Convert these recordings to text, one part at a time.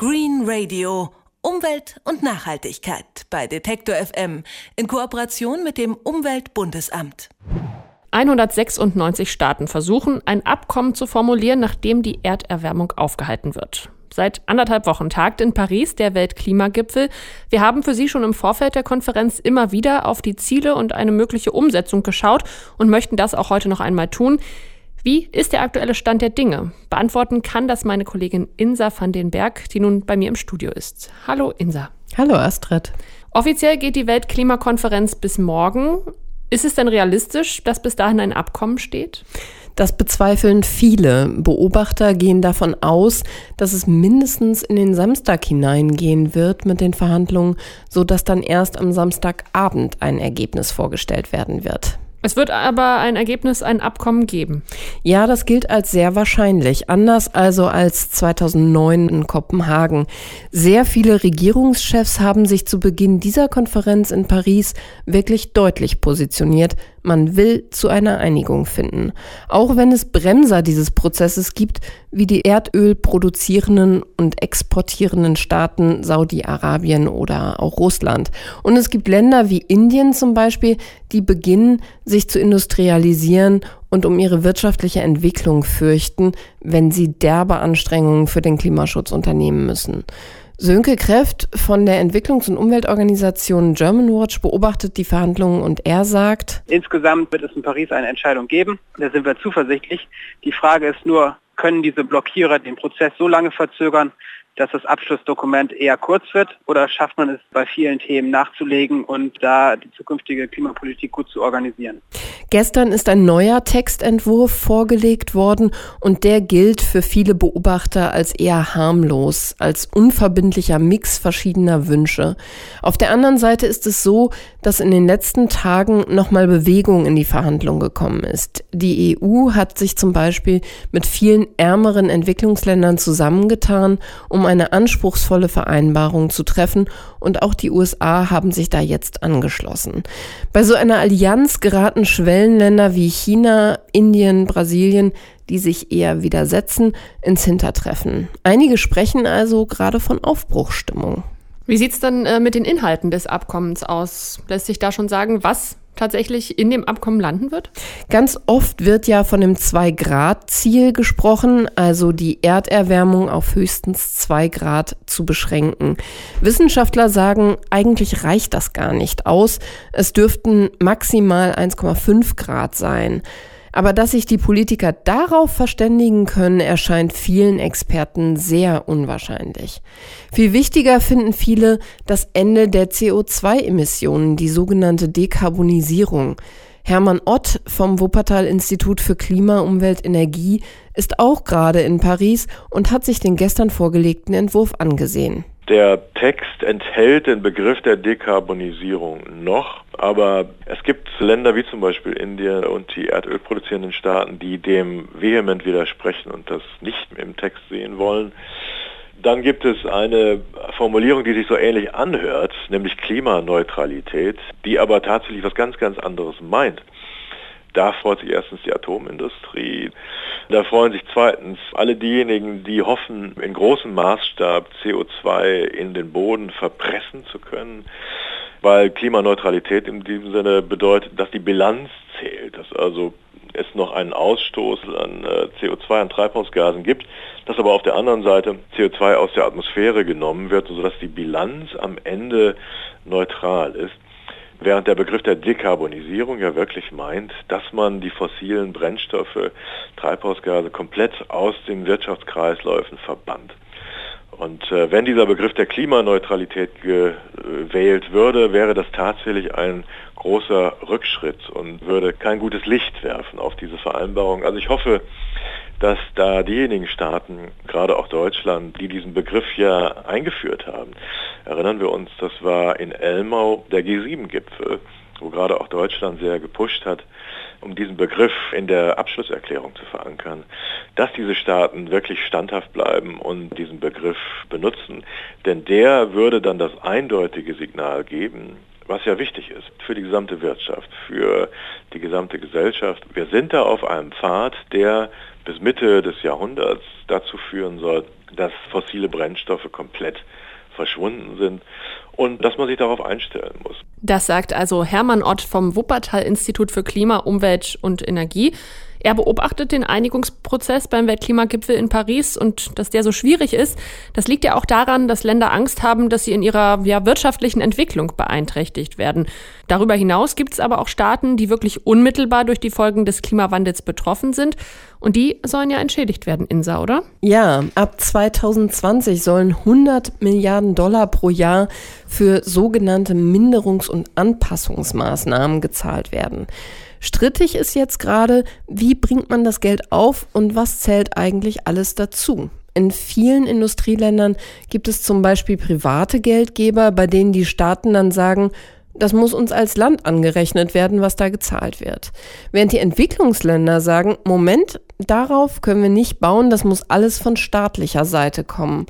Green Radio. Umwelt und Nachhaltigkeit bei Detektor FM in Kooperation mit dem Umweltbundesamt. 196 Staaten versuchen, ein Abkommen zu formulieren, nachdem die Erderwärmung aufgehalten wird. Seit anderthalb Wochen tagt in Paris der Weltklimagipfel. Wir haben für Sie schon im Vorfeld der Konferenz immer wieder auf die Ziele und eine mögliche Umsetzung geschaut und möchten das auch heute noch einmal tun. Wie ist der aktuelle Stand der Dinge? Beantworten kann das meine Kollegin Insa van den Berg, die nun bei mir im Studio ist. Hallo Insa. Hallo Astrid. Offiziell geht die Weltklimakonferenz bis morgen. Ist es denn realistisch, dass bis dahin ein Abkommen steht? Das bezweifeln viele. Beobachter gehen davon aus, dass es mindestens in den Samstag hineingehen wird mit den Verhandlungen, sodass dann erst am Samstagabend ein Ergebnis vorgestellt werden wird. Es wird aber ein Ergebnis, ein Abkommen geben. Ja, das gilt als sehr wahrscheinlich. Anders also als 2009 in Kopenhagen. Sehr viele Regierungschefs haben sich zu Beginn dieser Konferenz in Paris wirklich deutlich positioniert. Man will zu einer Einigung finden. Auch wenn es Bremser dieses Prozesses gibt, wie die Erdöl produzierenden und exportierenden Staaten Saudi-Arabien oder auch Russland. Und es gibt Länder wie Indien zum Beispiel, die beginnen, sich zu industrialisieren und um ihre wirtschaftliche Entwicklung fürchten, wenn sie derbe Anstrengungen für den Klimaschutz unternehmen müssen. Sönke Kräft von der Entwicklungs- und Umweltorganisation Germanwatch beobachtet die Verhandlungen und er sagt, Insgesamt wird es in Paris eine Entscheidung geben. Da sind wir zuversichtlich. Die Frage ist nur, können diese Blockierer den Prozess so lange verzögern, dass das Abschlussdokument eher kurz wird oder schafft man es bei vielen Themen nachzulegen und da die zukünftige Klimapolitik gut zu organisieren? Gestern ist ein neuer Textentwurf vorgelegt worden und der gilt für viele Beobachter als eher harmlos, als unverbindlicher Mix verschiedener Wünsche. Auf der anderen Seite ist es so, dass in den letzten Tagen nochmal Bewegung in die Verhandlungen gekommen ist. Die EU hat sich zum Beispiel mit vielen ärmeren Entwicklungsländern zusammengetan, um eine anspruchsvolle Vereinbarung zu treffen und auch die USA haben sich da jetzt angeschlossen. Bei so einer Allianz geraten Schwellenländer wie China, Indien, Brasilien, die sich eher widersetzen, ins Hintertreffen. Einige sprechen also gerade von Aufbruchstimmung. Wie sieht es dann äh, mit den Inhalten des Abkommens aus? Lässt sich da schon sagen, was tatsächlich in dem Abkommen landen wird? Ganz oft wird ja von dem Zwei-Grad-Ziel gesprochen, also die Erderwärmung auf höchstens zwei Grad zu beschränken. Wissenschaftler sagen, eigentlich reicht das gar nicht aus. Es dürften maximal 1,5 Grad sein. Aber dass sich die Politiker darauf verständigen können, erscheint vielen Experten sehr unwahrscheinlich. Viel wichtiger finden viele das Ende der CO2-Emissionen, die sogenannte Dekarbonisierung. Hermann Ott vom Wuppertal Institut für Klima, Umwelt, Energie ist auch gerade in Paris und hat sich den gestern vorgelegten Entwurf angesehen. Der Text enthält den Begriff der Dekarbonisierung noch, aber es gibt Länder wie zum Beispiel Indien und die erdölproduzierenden Staaten, die dem vehement widersprechen und das nicht im Text sehen wollen. Dann gibt es eine Formulierung, die sich so ähnlich anhört, nämlich Klimaneutralität, die aber tatsächlich was ganz, ganz anderes meint. Da freut sich erstens die Atomindustrie. Da freuen sich zweitens alle diejenigen, die hoffen, in großem Maßstab CO2 in den Boden verpressen zu können, weil Klimaneutralität in diesem Sinne bedeutet, dass die Bilanz zählt, dass also es noch einen Ausstoß an äh, CO2, an Treibhausgasen gibt, dass aber auf der anderen Seite CO2 aus der Atmosphäre genommen wird, sodass die Bilanz am Ende neutral ist. Während der Begriff der Dekarbonisierung ja wirklich meint, dass man die fossilen Brennstoffe, Treibhausgase komplett aus den Wirtschaftskreisläufen verbannt. Und äh, wenn dieser Begriff der Klimaneutralität gewählt würde, wäre das tatsächlich ein großer Rückschritt und würde kein gutes Licht werfen auf diese Vereinbarung. Also ich hoffe, dass da diejenigen Staaten, gerade auch Deutschland, die diesen Begriff ja eingeführt haben, erinnern wir uns, das war in Elmau der G7-Gipfel, wo gerade auch Deutschland sehr gepusht hat, um diesen Begriff in der Abschlusserklärung zu verankern, dass diese Staaten wirklich standhaft bleiben und diesen Begriff benutzen. Denn der würde dann das eindeutige Signal geben, was ja wichtig ist für die gesamte Wirtschaft, für die gesamte Gesellschaft. Wir sind da auf einem Pfad, der bis Mitte des Jahrhunderts dazu führen soll, dass fossile Brennstoffe komplett verschwunden sind und dass man sich darauf einstellen muss. Das sagt also Hermann Ott vom Wuppertal-Institut für Klima, Umwelt und Energie. Er beobachtet den Einigungsprozess beim Weltklimagipfel in Paris und dass der so schwierig ist, das liegt ja auch daran, dass Länder Angst haben, dass sie in ihrer ja, wirtschaftlichen Entwicklung beeinträchtigt werden. Darüber hinaus gibt es aber auch Staaten, die wirklich unmittelbar durch die Folgen des Klimawandels betroffen sind und die sollen ja entschädigt werden, Insa, oder? Ja, ab 2020 sollen 100 Milliarden Dollar pro Jahr für sogenannte Minderungs- und Anpassungsmaßnahmen gezahlt werden. Strittig ist jetzt gerade, wie bringt man das Geld auf und was zählt eigentlich alles dazu? In vielen Industrieländern gibt es zum Beispiel private Geldgeber, bei denen die Staaten dann sagen, das muss uns als Land angerechnet werden, was da gezahlt wird. Während die Entwicklungsländer sagen, Moment, darauf können wir nicht bauen, das muss alles von staatlicher Seite kommen.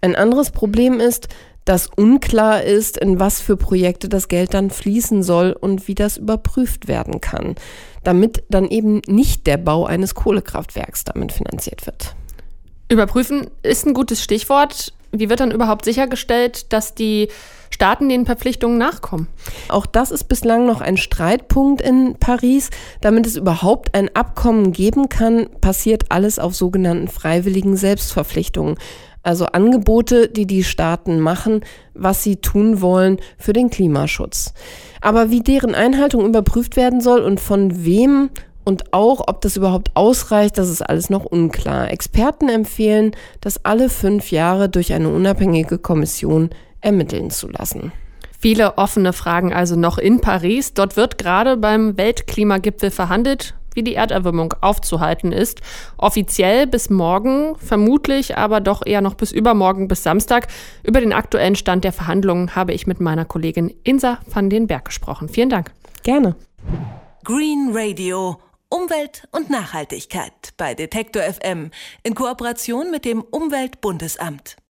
Ein anderes Problem ist, dass unklar ist, in was für Projekte das Geld dann fließen soll und wie das überprüft werden kann, damit dann eben nicht der Bau eines Kohlekraftwerks damit finanziert wird. Überprüfen ist ein gutes Stichwort. Wie wird dann überhaupt sichergestellt, dass die Staaten den Verpflichtungen nachkommen? Auch das ist bislang noch ein Streitpunkt in Paris. Damit es überhaupt ein Abkommen geben kann, passiert alles auf sogenannten freiwilligen Selbstverpflichtungen also Angebote, die die Staaten machen, was sie tun wollen für den Klimaschutz. Aber wie deren Einhaltung überprüft werden soll und von wem und auch, ob das überhaupt ausreicht, das ist alles noch unklar. Experten empfehlen, das alle fünf Jahre durch eine unabhängige Kommission ermitteln zu lassen. Viele offene Fragen also noch in Paris. Dort wird gerade beim Weltklimagipfel verhandelt wie die Erderwärmung aufzuhalten ist. Offiziell bis morgen, vermutlich aber doch eher noch bis übermorgen, bis Samstag. Über den aktuellen Stand der Verhandlungen habe ich mit meiner Kollegin Insa van den Berg gesprochen. Vielen Dank. Gerne. Green Radio. Umwelt und Nachhaltigkeit bei Detektor FM in Kooperation mit dem Umweltbundesamt.